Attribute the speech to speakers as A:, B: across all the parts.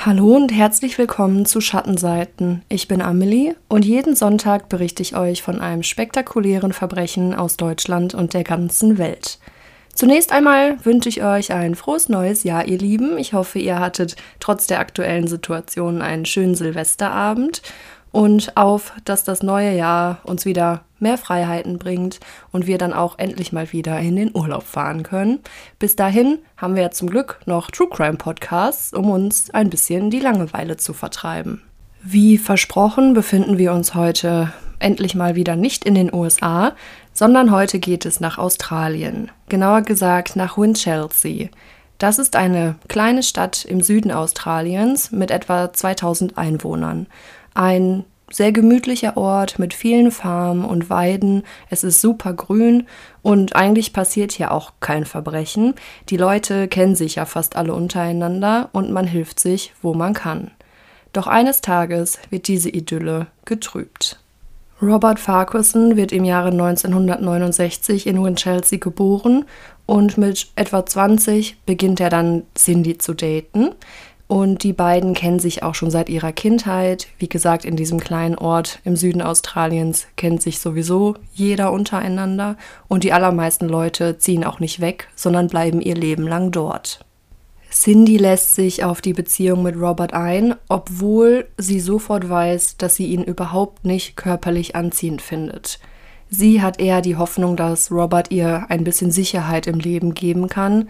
A: Hallo und herzlich willkommen zu Schattenseiten. Ich bin Amelie und jeden Sonntag berichte ich euch von einem spektakulären Verbrechen aus Deutschland und der ganzen Welt. Zunächst einmal wünsche ich euch ein frohes neues Jahr, ihr Lieben. Ich hoffe, ihr hattet trotz der aktuellen Situation einen schönen Silvesterabend und auf, dass das neue Jahr uns wieder mehr Freiheiten bringt und wir dann auch endlich mal wieder in den Urlaub fahren können. Bis dahin haben wir ja zum Glück noch True Crime Podcasts, um uns ein bisschen die Langeweile zu vertreiben. Wie versprochen befinden wir uns heute endlich mal wieder nicht in den USA, sondern heute geht es nach Australien, genauer gesagt nach Winchelsea. Das ist eine kleine Stadt im Süden Australiens mit etwa 2000 Einwohnern. Ein sehr gemütlicher Ort mit vielen Farmen und Weiden. Es ist super grün und eigentlich passiert hier auch kein Verbrechen. Die Leute kennen sich ja fast alle untereinander und man hilft sich, wo man kann. Doch eines Tages wird diese Idylle getrübt. Robert Farquharson wird im Jahre 1969 in Winchelsea geboren und mit etwa 20 beginnt er dann Cindy zu daten. Und die beiden kennen sich auch schon seit ihrer Kindheit. Wie gesagt, in diesem kleinen Ort im Süden Australiens kennt sich sowieso jeder untereinander. Und die allermeisten Leute ziehen auch nicht weg, sondern bleiben ihr Leben lang dort. Cindy lässt sich auf die Beziehung mit Robert ein, obwohl sie sofort weiß, dass sie ihn überhaupt nicht körperlich anziehend findet. Sie hat eher die Hoffnung, dass Robert ihr ein bisschen Sicherheit im Leben geben kann,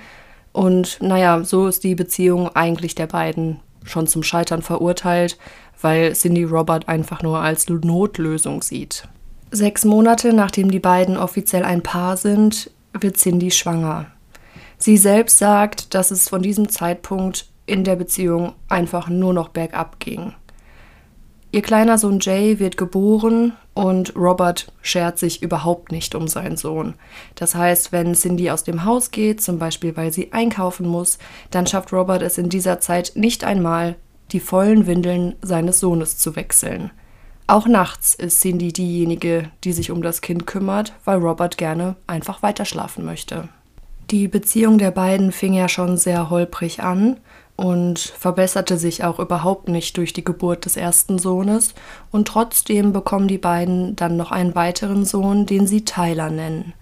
A: und naja, so ist die Beziehung eigentlich der beiden schon zum Scheitern verurteilt, weil Cindy Robert einfach nur als Notlösung sieht. Sechs Monate nachdem die beiden offiziell ein Paar sind, wird Cindy schwanger. Sie selbst sagt, dass es von diesem Zeitpunkt in der Beziehung einfach nur noch bergab ging. Ihr kleiner Sohn Jay wird geboren und Robert schert sich überhaupt nicht um seinen Sohn. Das heißt, wenn Cindy aus dem Haus geht, zum Beispiel weil sie einkaufen muss, dann schafft Robert es in dieser Zeit nicht einmal, die vollen Windeln seines Sohnes zu wechseln. Auch nachts ist Cindy diejenige, die sich um das Kind kümmert, weil Robert gerne einfach weiterschlafen möchte. Die Beziehung der beiden fing ja schon sehr holprig an und verbesserte sich auch überhaupt nicht durch die Geburt des ersten Sohnes und trotzdem bekommen die beiden dann noch einen weiteren Sohn, den sie Tyler nennen.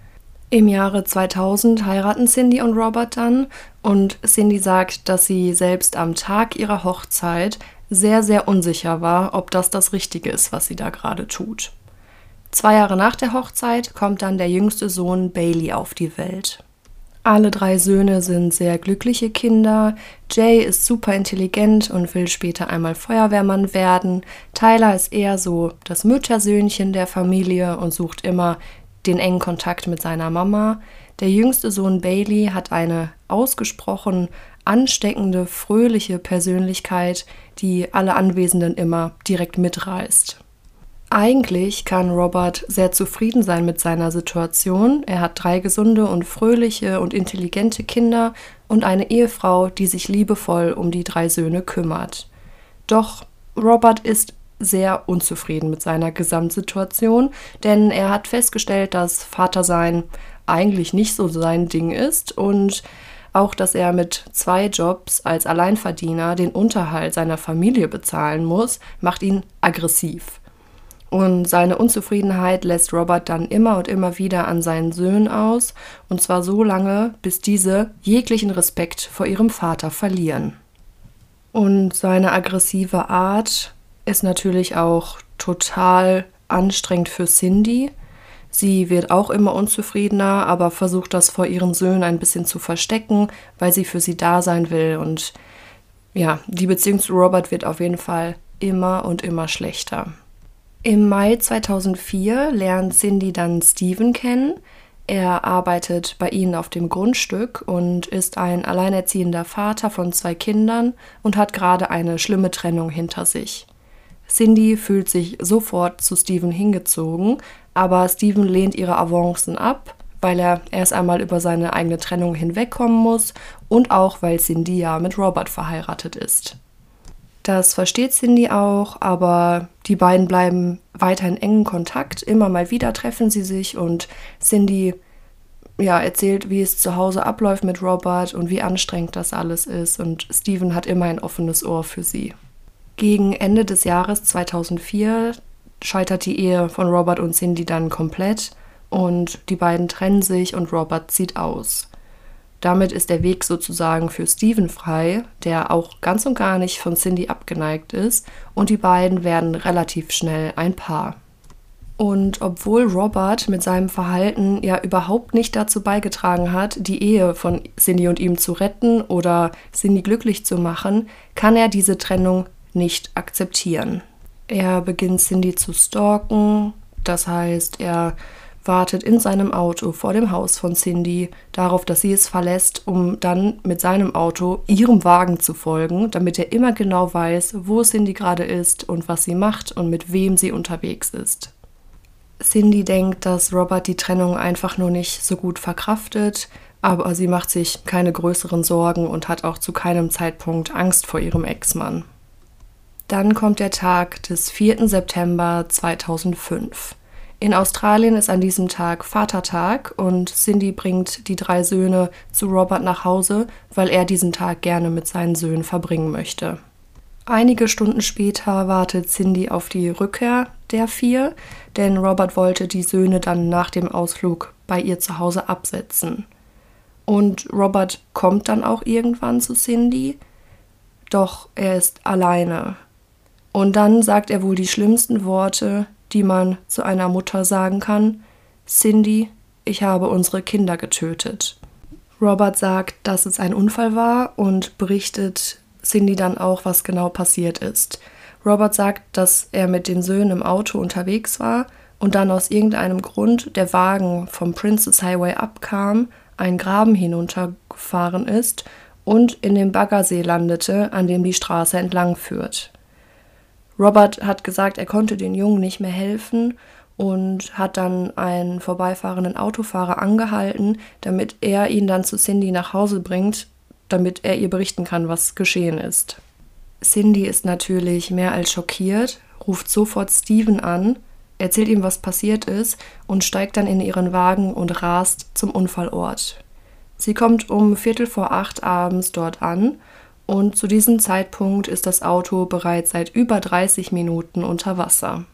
A: Im Jahre 2000 heiraten Cindy und Robert dann und Cindy sagt, dass sie selbst am Tag ihrer Hochzeit sehr, sehr unsicher war, ob das das Richtige ist, was sie da gerade tut. Zwei Jahre nach der Hochzeit kommt dann der jüngste Sohn Bailey auf die Welt. Alle drei Söhne sind sehr glückliche Kinder. Jay ist super intelligent und will später einmal Feuerwehrmann werden. Tyler ist eher so das Müttersöhnchen der Familie und sucht immer den engen Kontakt mit seiner Mama. Der jüngste Sohn Bailey hat eine ausgesprochen ansteckende, fröhliche Persönlichkeit, die alle Anwesenden immer direkt mitreißt. Eigentlich kann Robert sehr zufrieden sein mit seiner Situation. Er hat drei gesunde und fröhliche und intelligente Kinder und eine Ehefrau, die sich liebevoll um die drei Söhne kümmert. Doch Robert ist sehr unzufrieden mit seiner Gesamtsituation, denn er hat festgestellt, dass Vatersein eigentlich nicht so sein Ding ist und auch, dass er mit zwei Jobs als Alleinverdiener den Unterhalt seiner Familie bezahlen muss, macht ihn aggressiv. Und seine Unzufriedenheit lässt Robert dann immer und immer wieder an seinen Söhnen aus, und zwar so lange, bis diese jeglichen Respekt vor ihrem Vater verlieren. Und seine aggressive Art ist natürlich auch total anstrengend für Cindy. Sie wird auch immer unzufriedener, aber versucht das vor ihren Söhnen ein bisschen zu verstecken, weil sie für sie da sein will. Und ja, die Beziehung zu Robert wird auf jeden Fall immer und immer schlechter. Im Mai 2004 lernt Cindy dann Steven kennen. Er arbeitet bei ihnen auf dem Grundstück und ist ein alleinerziehender Vater von zwei Kindern und hat gerade eine schlimme Trennung hinter sich. Cindy fühlt sich sofort zu Steven hingezogen, aber Steven lehnt ihre Avancen ab, weil er erst einmal über seine eigene Trennung hinwegkommen muss und auch weil Cindy ja mit Robert verheiratet ist. Das versteht Cindy auch, aber die beiden bleiben weiter in engen Kontakt. Immer mal wieder treffen sie sich und Cindy ja, erzählt, wie es zu Hause abläuft mit Robert und wie anstrengend das alles ist. Und Steven hat immer ein offenes Ohr für sie. Gegen Ende des Jahres 2004 scheitert die Ehe von Robert und Cindy dann komplett und die beiden trennen sich und Robert zieht aus. Damit ist der Weg sozusagen für Steven frei, der auch ganz und gar nicht von Cindy abgeneigt ist, und die beiden werden relativ schnell ein Paar. Und obwohl Robert mit seinem Verhalten ja überhaupt nicht dazu beigetragen hat, die Ehe von Cindy und ihm zu retten oder Cindy glücklich zu machen, kann er diese Trennung nicht akzeptieren. Er beginnt Cindy zu stalken, das heißt, er wartet in seinem Auto vor dem Haus von Cindy darauf, dass sie es verlässt, um dann mit seinem Auto ihrem Wagen zu folgen, damit er immer genau weiß, wo Cindy gerade ist und was sie macht und mit wem sie unterwegs ist. Cindy denkt, dass Robert die Trennung einfach nur nicht so gut verkraftet, aber sie macht sich keine größeren Sorgen und hat auch zu keinem Zeitpunkt Angst vor ihrem Ex-Mann. Dann kommt der Tag des 4. September 2005. In Australien ist an diesem Tag Vatertag und Cindy bringt die drei Söhne zu Robert nach Hause, weil er diesen Tag gerne mit seinen Söhnen verbringen möchte. Einige Stunden später wartet Cindy auf die Rückkehr der vier, denn Robert wollte die Söhne dann nach dem Ausflug bei ihr zu Hause absetzen. Und Robert kommt dann auch irgendwann zu Cindy, doch er ist alleine. Und dann sagt er wohl die schlimmsten Worte, die man zu einer Mutter sagen kann. Cindy, ich habe unsere Kinder getötet. Robert sagt, dass es ein Unfall war und berichtet Cindy dann auch, was genau passiert ist. Robert sagt, dass er mit den Söhnen im Auto unterwegs war und dann aus irgendeinem Grund der Wagen vom Princess Highway abkam, einen Graben hinuntergefahren ist und in dem Baggersee landete, an dem die Straße entlang führt. Robert hat gesagt, er konnte den Jungen nicht mehr helfen und hat dann einen vorbeifahrenden Autofahrer angehalten, damit er ihn dann zu Cindy nach Hause bringt, damit er ihr berichten kann, was geschehen ist. Cindy ist natürlich mehr als schockiert, ruft sofort Steven an, erzählt ihm, was passiert ist und steigt dann in ihren Wagen und rast zum Unfallort. Sie kommt um Viertel vor acht abends dort an und zu diesem Zeitpunkt ist das Auto bereits seit über 30 Minuten unter Wasser.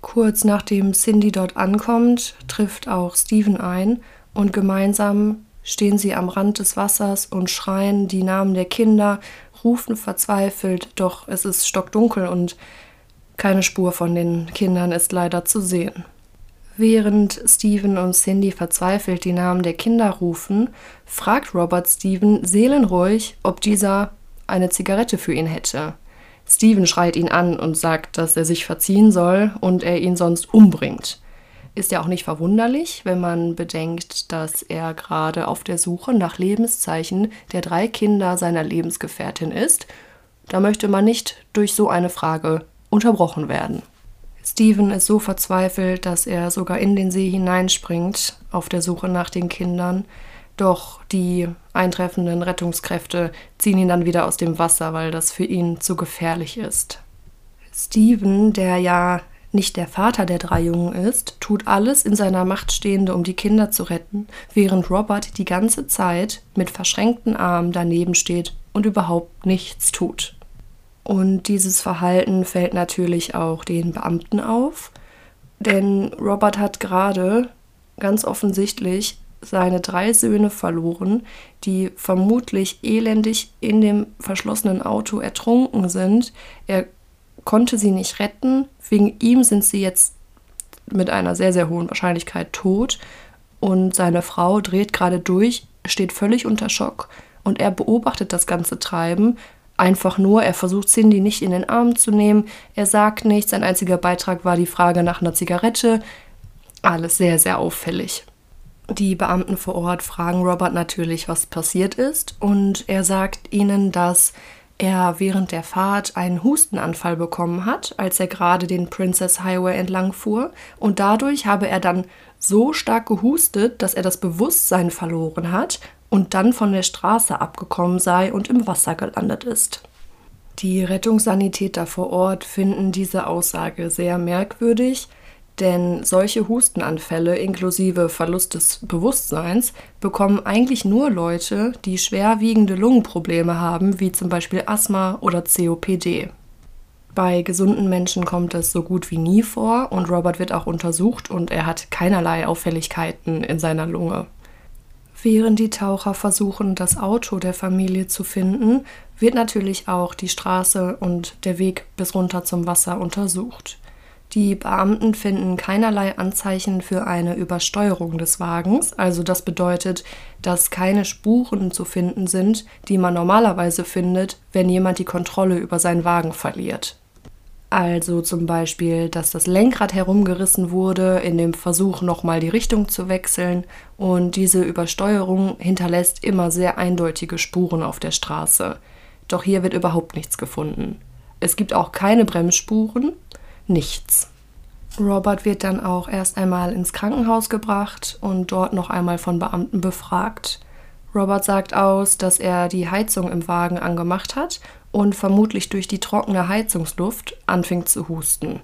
A: Kurz nachdem Cindy dort ankommt, trifft auch Steven ein und gemeinsam stehen sie am Rand des Wassers und schreien die Namen der Kinder, rufen verzweifelt, doch es ist stockdunkel und keine Spur von den Kindern ist leider zu sehen. Während Steven und Cindy verzweifelt die Namen der Kinder rufen, fragt Robert Steven seelenruhig, ob dieser eine Zigarette für ihn hätte. Steven schreit ihn an und sagt, dass er sich verziehen soll und er ihn sonst umbringt. Ist ja auch nicht verwunderlich, wenn man bedenkt, dass er gerade auf der Suche nach Lebenszeichen der drei Kinder seiner Lebensgefährtin ist. Da möchte man nicht durch so eine Frage unterbrochen werden. Steven ist so verzweifelt, dass er sogar in den See hineinspringt auf der Suche nach den Kindern. Doch die eintreffenden Rettungskräfte ziehen ihn dann wieder aus dem Wasser, weil das für ihn zu gefährlich ist. Steven, der ja nicht der Vater der drei Jungen ist, tut alles in seiner Macht Stehende, um die Kinder zu retten, während Robert die ganze Zeit mit verschränkten Armen daneben steht und überhaupt nichts tut. Und dieses Verhalten fällt natürlich auch den Beamten auf, denn Robert hat gerade ganz offensichtlich seine drei Söhne verloren, die vermutlich elendig in dem verschlossenen Auto ertrunken sind. Er konnte sie nicht retten. Wegen ihm sind sie jetzt mit einer sehr, sehr hohen Wahrscheinlichkeit tot. Und seine Frau dreht gerade durch, steht völlig unter Schock und er beobachtet das ganze Treiben. Einfach nur, er versucht Cindy nicht in den Arm zu nehmen, er sagt nichts, sein einziger Beitrag war die Frage nach einer Zigarette. Alles sehr, sehr auffällig. Die Beamten vor Ort fragen Robert natürlich, was passiert ist, und er sagt ihnen, dass er während der Fahrt einen Hustenanfall bekommen hat, als er gerade den Princess Highway entlang fuhr, und dadurch habe er dann so stark gehustet, dass er das Bewusstsein verloren hat und dann von der Straße abgekommen sei und im Wasser gelandet ist. Die Rettungssanitäter vor Ort finden diese Aussage sehr merkwürdig, Denn solche Hustenanfälle inklusive Verlust des Bewusstseins bekommen eigentlich nur Leute, die schwerwiegende Lungenprobleme haben, wie zum Beispiel Asthma oder COPD. Bei gesunden Menschen kommt es so gut wie nie vor und Robert wird auch untersucht und er hat keinerlei Auffälligkeiten in seiner Lunge. Während die Taucher versuchen, das Auto der Familie zu finden, wird natürlich auch die Straße und der Weg bis runter zum Wasser untersucht. Die Beamten finden keinerlei Anzeichen für eine Übersteuerung des Wagens, also das bedeutet, dass keine Spuren zu finden sind, die man normalerweise findet, wenn jemand die Kontrolle über seinen Wagen verliert. Also zum Beispiel, dass das Lenkrad herumgerissen wurde, in dem Versuch nochmal die Richtung zu wechseln und diese Übersteuerung hinterlässt immer sehr eindeutige Spuren auf der Straße. Doch hier wird überhaupt nichts gefunden. Es gibt auch keine Bremsspuren, nichts. Robert wird dann auch erst einmal ins Krankenhaus gebracht und dort noch einmal von Beamten befragt. Robert sagt aus, dass er die Heizung im Wagen angemacht hat und vermutlich durch die trockene Heizungsluft anfing zu husten.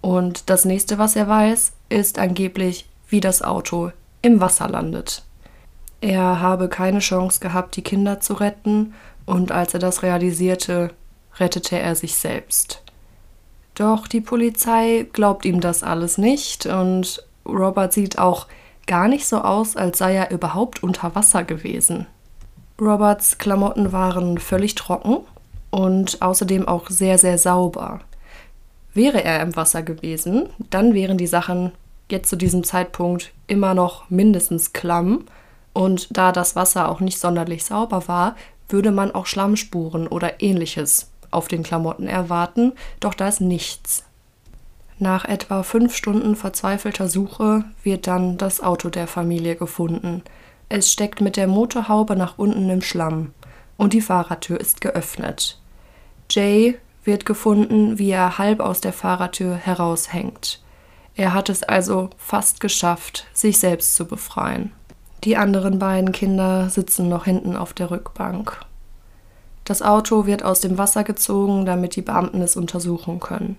A: Und das nächste, was er weiß, ist angeblich, wie das Auto im Wasser landet. Er habe keine Chance gehabt, die Kinder zu retten, und als er das realisierte, rettete er sich selbst. Doch die Polizei glaubt ihm das alles nicht und Robert sieht auch gar nicht so aus, als sei er überhaupt unter Wasser gewesen. Roberts Klamotten waren völlig trocken und außerdem auch sehr, sehr sauber. Wäre er im Wasser gewesen, dann wären die Sachen jetzt zu diesem Zeitpunkt immer noch mindestens klamm und da das Wasser auch nicht sonderlich sauber war, würde man auch Schlammspuren oder ähnliches auf den Klamotten erwarten, doch da ist nichts. Nach etwa fünf Stunden verzweifelter Suche wird dann das Auto der Familie gefunden. Es steckt mit der Motorhaube nach unten im Schlamm und die Fahrertür ist geöffnet. Jay wird gefunden, wie er halb aus der Fahrertür heraushängt. Er hat es also fast geschafft, sich selbst zu befreien. Die anderen beiden Kinder sitzen noch hinten auf der Rückbank. Das Auto wird aus dem Wasser gezogen, damit die Beamten es untersuchen können.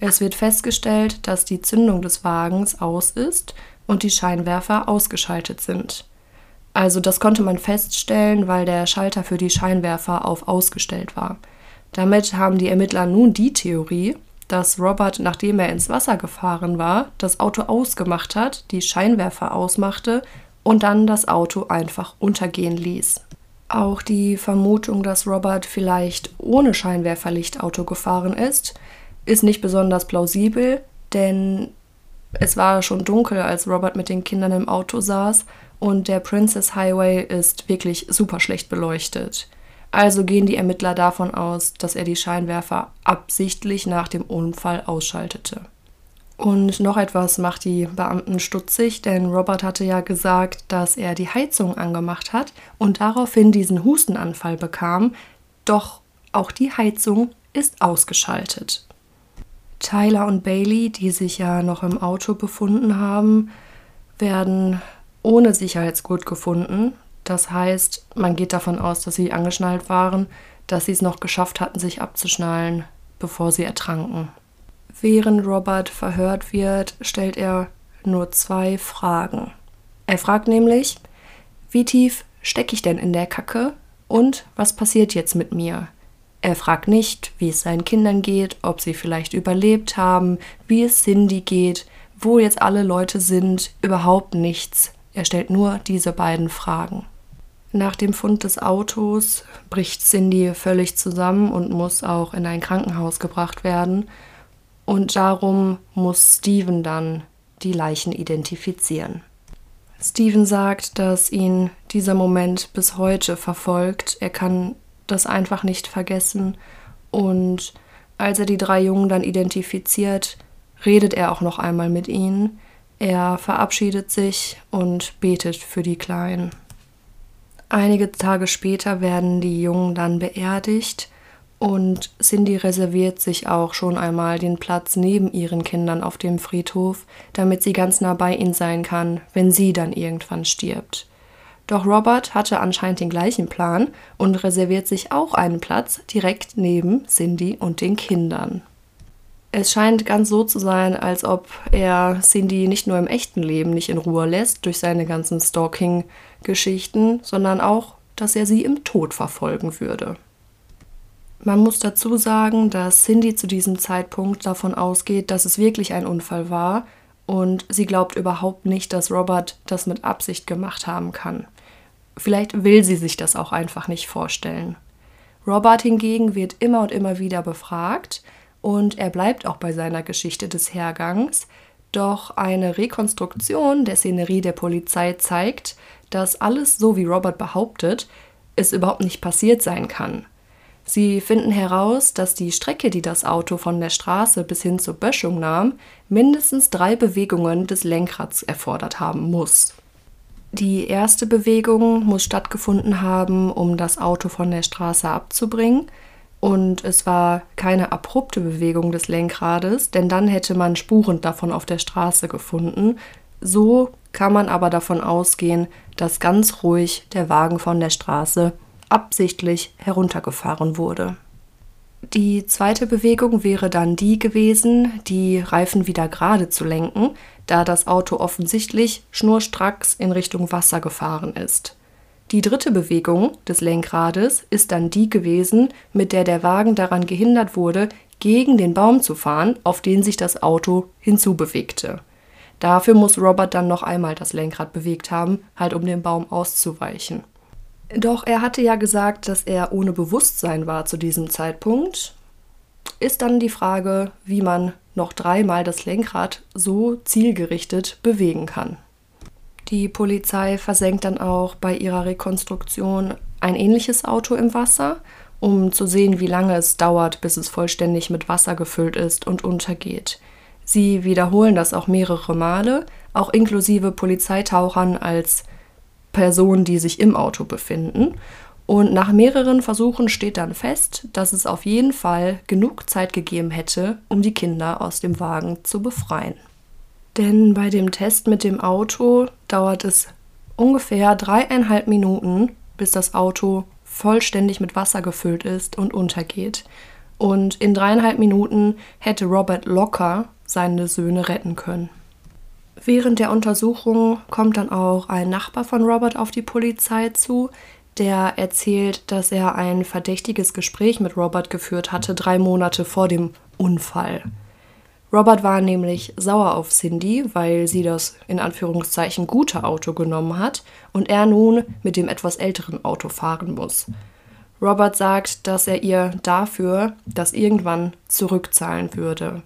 A: Es wird festgestellt, dass die Zündung des Wagens aus ist und die Scheinwerfer ausgeschaltet sind. Also das konnte man feststellen, weil der Schalter für die Scheinwerfer auf ausgestellt war. Damit haben die Ermittler nun die Theorie, dass Robert, nachdem er ins Wasser gefahren war, das Auto ausgemacht hat, die Scheinwerfer ausmachte und dann das Auto einfach untergehen ließ. Auch die Vermutung, dass Robert vielleicht ohne Scheinwerferlicht Auto gefahren ist, ist nicht besonders plausibel, denn es war schon dunkel, als Robert mit den Kindern im Auto saß und der Princess Highway ist wirklich super schlecht beleuchtet. Also gehen die Ermittler davon aus, dass er die Scheinwerfer absichtlich nach dem Unfall ausschaltete. Und noch etwas macht die Beamten stutzig, denn Robert hatte ja gesagt, dass er die Heizung angemacht hat und daraufhin diesen Hustenanfall bekam, doch auch die Heizung ist ausgeschaltet. Tyler und Bailey, die sich ja noch im Auto befunden haben, werden ohne Sicherheitsgurt gefunden. Das heißt, man geht davon aus, dass sie angeschnallt waren, dass sie es noch geschafft hatten, sich abzuschnallen, bevor sie ertranken. Während Robert verhört wird, stellt er nur zwei Fragen. Er fragt nämlich, wie tief stecke ich denn in der Kacke und was passiert jetzt mit mir? Er fragt nicht, wie es seinen Kindern geht, ob sie vielleicht überlebt haben, wie es Cindy geht, wo jetzt alle Leute sind, überhaupt nichts. Er stellt nur diese beiden Fragen. Nach dem Fund des Autos bricht Cindy völlig zusammen und muss auch in ein Krankenhaus gebracht werden. Und darum muss Steven dann die Leichen identifizieren. Steven sagt, dass ihn dieser Moment bis heute verfolgt. Er kann das einfach nicht vergessen. Und als er die drei Jungen dann identifiziert, redet er auch noch einmal mit ihnen. Er verabschiedet sich und betet für die Kleinen. Einige Tage später werden die Jungen dann beerdigt und Cindy reserviert sich auch schon einmal den Platz neben ihren Kindern auf dem Friedhof, damit sie ganz nah bei ihnen sein kann, wenn sie dann irgendwann stirbt. Doch Robert hatte anscheinend den gleichen Plan und reserviert sich auch einen Platz direkt neben Cindy und den Kindern. Es scheint ganz so zu sein, als ob er Cindy nicht nur im echten Leben nicht in Ruhe lässt durch seine ganzen Stalking-Geschichten, sondern auch, dass er sie im Tod verfolgen würde. Man muss dazu sagen, dass Cindy zu diesem Zeitpunkt davon ausgeht, dass es wirklich ein Unfall war und sie glaubt überhaupt nicht, dass Robert das mit Absicht gemacht haben kann. Vielleicht will sie sich das auch einfach nicht vorstellen. Robert hingegen wird immer und immer wieder befragt und er bleibt auch bei seiner Geschichte des Hergangs, doch eine Rekonstruktion der Szenerie der Polizei zeigt, dass alles so wie Robert behauptet, es überhaupt nicht passiert sein kann. Sie finden heraus, dass die Strecke, die das Auto von der Straße bis hin zur Böschung nahm, mindestens drei Bewegungen des Lenkrads erfordert haben muss. Die erste Bewegung muss stattgefunden haben, um das Auto von der Straße abzubringen, und es war keine abrupte Bewegung des Lenkrades, denn dann hätte man Spuren davon auf der Straße gefunden. So kann man aber davon ausgehen, dass ganz ruhig der Wagen von der Straße absichtlich heruntergefahren wurde. Die zweite Bewegung wäre dann die gewesen, die Reifen wieder gerade zu lenken, da das Auto offensichtlich schnurstracks in Richtung Wasser gefahren ist. Die dritte Bewegung des Lenkrades ist dann die gewesen, mit der der Wagen daran gehindert wurde, gegen den Baum zu fahren, auf den sich das Auto hinzubewegte. Dafür muss Robert dann noch einmal das Lenkrad bewegt haben, halt um dem Baum auszuweichen. Doch er hatte ja gesagt, dass er ohne Bewusstsein war zu diesem Zeitpunkt. Ist dann die Frage, wie man noch dreimal das Lenkrad so zielgerichtet bewegen kann. Die Polizei versenkt dann auch bei ihrer Rekonstruktion ein ähnliches Auto im Wasser, um zu sehen, wie lange es dauert, bis es vollständig mit Wasser gefüllt ist und untergeht. Sie wiederholen das auch mehrere Male, auch inklusive Polizeitauchern als Personen, die sich im Auto befinden. Und nach mehreren Versuchen steht dann fest, dass es auf jeden Fall genug Zeit gegeben hätte, um die Kinder aus dem Wagen zu befreien. Denn bei dem Test mit dem Auto dauert es ungefähr dreieinhalb Minuten, bis das Auto vollständig mit Wasser gefüllt ist und untergeht. Und in dreieinhalb Minuten hätte Robert locker seine Söhne retten können. Während der Untersuchung kommt dann auch ein Nachbar von Robert auf die Polizei zu, der erzählt, dass er ein verdächtiges Gespräch mit Robert geführt hatte, drei Monate vor dem Unfall. Robert war nämlich sauer auf Cindy, weil sie das in Anführungszeichen gute Auto genommen hat und er nun mit dem etwas älteren Auto fahren muss. Robert sagt, dass er ihr dafür das irgendwann zurückzahlen würde.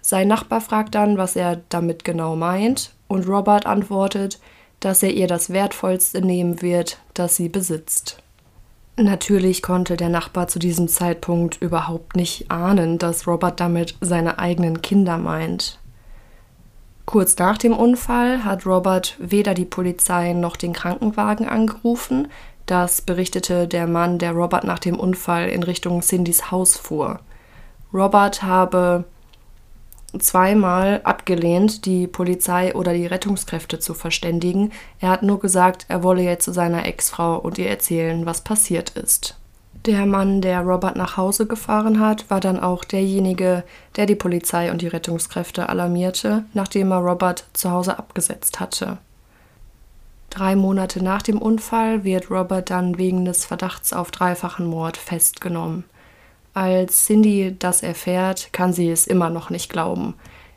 A: Sein Nachbar fragt dann, was er damit genau meint, und Robert antwortet, dass er ihr das Wertvollste nehmen wird, das sie besitzt. Natürlich konnte der Nachbar zu diesem Zeitpunkt überhaupt nicht ahnen, dass Robert damit seine eigenen Kinder meint. Kurz nach dem Unfall hat Robert weder die Polizei noch den Krankenwagen angerufen. Das berichtete der Mann, der Robert nach dem Unfall in Richtung Cindys Haus fuhr. Robert habe zweimal abgelehnt, die Polizei oder die Rettungskräfte zu verständigen. Er hat nur gesagt, er wolle jetzt zu seiner Ex-Frau und ihr erzählen, was passiert ist. Der Mann, der Robert nach Hause gefahren hat, war dann auch derjenige, der die Polizei und die Rettungskräfte alarmierte, nachdem er Robert zu Hause abgesetzt hatte. Drei Monate nach dem Unfall wird Robert dann wegen des Verdachts auf dreifachen Mord festgenommen. Als Cindy das erfährt, kann sie es immer noch nicht glauben.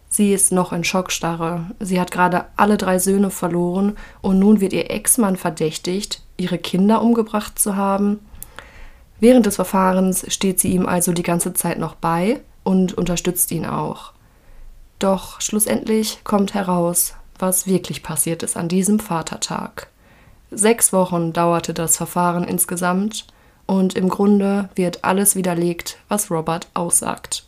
A: Sie ist noch in Schockstarre. Sie hat gerade alle drei Söhne verloren und nun wird ihr Ex-Mann verdächtigt, ihre Kinder umgebracht zu haben. Während des Verfahrens steht sie ihm also die ganze Zeit noch bei und unterstützt ihn auch. Doch schlussendlich kommt heraus, was wirklich passiert ist an diesem Vatertag. Sechs Wochen dauerte das Verfahren insgesamt und im Grunde wird alles widerlegt, was Robert aussagt.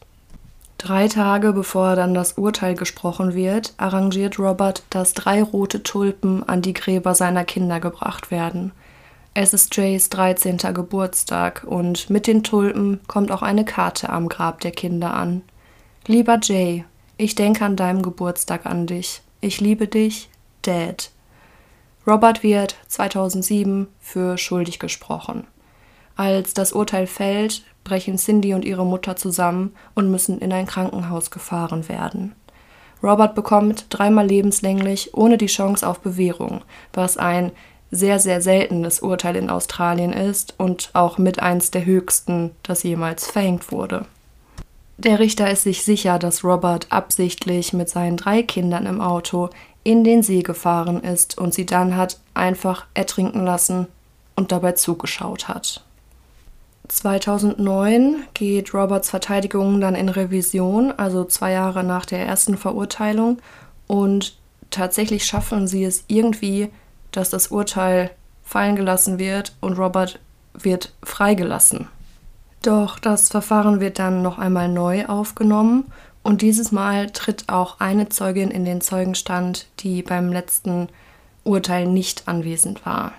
A: Drei Tage bevor dann das Urteil gesprochen wird, arrangiert Robert, dass drei rote Tulpen an die Gräber seiner Kinder gebracht werden. Es ist Jays 13. Geburtstag und mit den Tulpen kommt auch eine Karte am Grab der Kinder an. Lieber Jay, ich denke an deinem Geburtstag an dich. Ich liebe dich, Dad. Robert wird 2007 für schuldig gesprochen. Als das Urteil fällt, brechen Cindy und ihre Mutter zusammen und müssen in ein Krankenhaus gefahren werden. Robert bekommt dreimal lebenslänglich ohne die Chance auf Bewährung, was ein sehr, sehr seltenes Urteil in Australien ist und auch mit eins der höchsten, das jemals verhängt wurde. Der Richter ist sich sicher, dass Robert absichtlich mit seinen drei Kindern im Auto in den See gefahren ist und sie dann hat einfach ertrinken lassen und dabei zugeschaut hat. 2009 geht Roberts Verteidigung dann in Revision, also zwei Jahre nach der ersten Verurteilung. Und tatsächlich schaffen sie es irgendwie, dass das Urteil fallen gelassen wird und Robert wird freigelassen. Doch das Verfahren wird dann noch einmal neu aufgenommen und dieses Mal tritt auch eine Zeugin in den Zeugenstand, die beim letzten Urteil nicht anwesend war.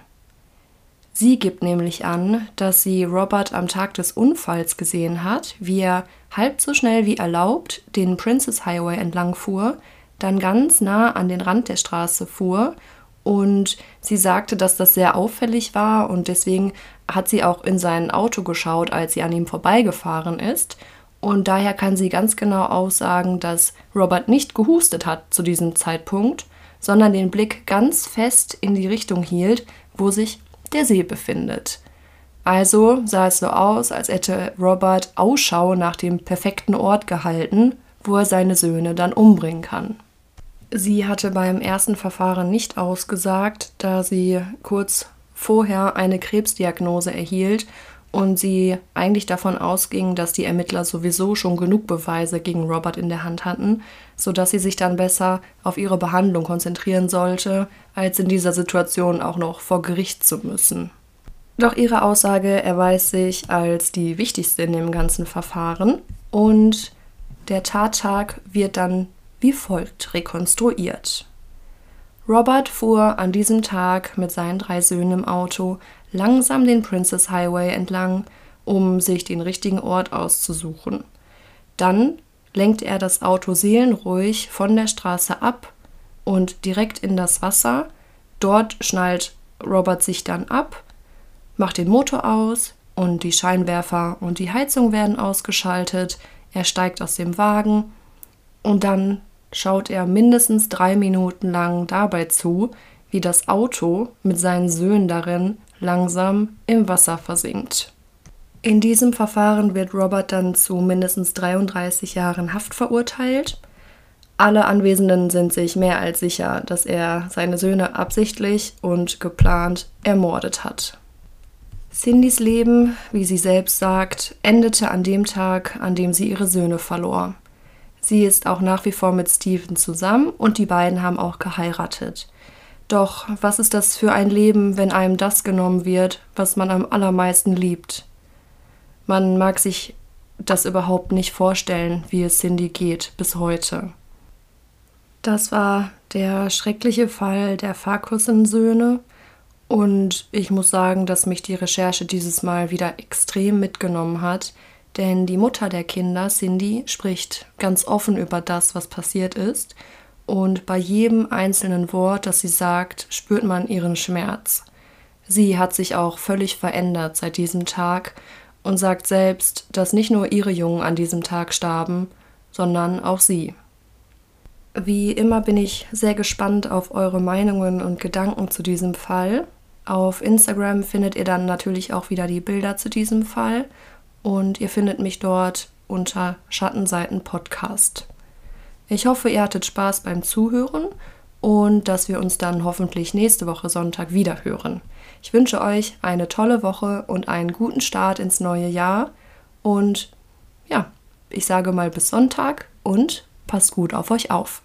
A: Sie gibt nämlich an, dass sie Robert am Tag des Unfalls gesehen hat, wie er halb so schnell wie erlaubt den Princess Highway entlang fuhr, dann ganz nah an den Rand der Straße fuhr und sie sagte, dass das sehr auffällig war und deswegen hat sie auch in sein Auto geschaut, als sie an ihm vorbeigefahren ist. Und daher kann sie ganz genau aussagen, dass Robert nicht gehustet hat zu diesem Zeitpunkt, sondern den Blick ganz fest in die Richtung hielt, wo sich der See befindet. Also sah es so aus, als hätte Robert Ausschau nach dem perfekten Ort gehalten, wo er seine Söhne dann umbringen kann. Sie hatte beim ersten Verfahren nicht ausgesagt, da sie kurz vorher eine Krebsdiagnose erhielt und sie eigentlich davon ausging, dass die Ermittler sowieso schon genug Beweise gegen Robert in der Hand hatten, sodass sie sich dann besser auf ihre Behandlung konzentrieren sollte, als in dieser Situation auch noch vor Gericht zu müssen. Doch ihre Aussage erweist sich als die wichtigste in dem ganzen Verfahren und der Tattag wird dann wie folgt rekonstruiert. Robert fuhr an diesem Tag mit seinen drei Söhnen im Auto langsam den Princess Highway entlang, um sich den richtigen Ort auszusuchen. Dann lenkt er das Auto seelenruhig von der Straße ab und direkt in das Wasser. Dort schnallt Robert sich dann ab, macht den Motor aus und die Scheinwerfer und die Heizung werden ausgeschaltet. Er steigt aus dem Wagen und dann schaut er mindestens drei Minuten lang dabei zu, wie das Auto mit seinen Söhnen darin langsam im Wasser versinkt. In diesem Verfahren wird Robert dann zu mindestens 33 Jahren Haft verurteilt. Alle Anwesenden sind sich mehr als sicher, dass er seine Söhne absichtlich und geplant ermordet hat. Cindys Leben, wie sie selbst sagt, endete an dem Tag, an dem sie ihre Söhne verlor. Sie ist auch nach wie vor mit Steven zusammen und die beiden haben auch geheiratet. Doch was ist das für ein Leben, wenn einem das genommen wird, was man am allermeisten liebt? Man mag sich das überhaupt nicht vorstellen, wie es Cindy geht bis heute. Das war der schreckliche Fall der Farkussen-Söhne und ich muss sagen, dass mich die Recherche dieses Mal wieder extrem mitgenommen hat, denn die Mutter der Kinder, Cindy, spricht ganz offen über das, was passiert ist. Und bei jedem einzelnen Wort, das sie sagt, spürt man ihren Schmerz. Sie hat sich auch völlig verändert seit diesem Tag und sagt selbst, dass nicht nur ihre Jungen an diesem Tag starben, sondern auch sie. Wie immer bin ich sehr gespannt auf eure Meinungen und Gedanken zu diesem Fall. Auf Instagram findet ihr dann natürlich auch wieder die Bilder zu diesem Fall und ihr findet mich dort unter Schattenseiten Podcast. Ich hoffe, ihr hattet Spaß beim Zuhören und dass wir uns dann hoffentlich nächste Woche Sonntag wieder hören. Ich wünsche euch eine tolle Woche und einen guten Start ins neue Jahr und ja, ich sage mal bis Sonntag und passt gut auf euch auf.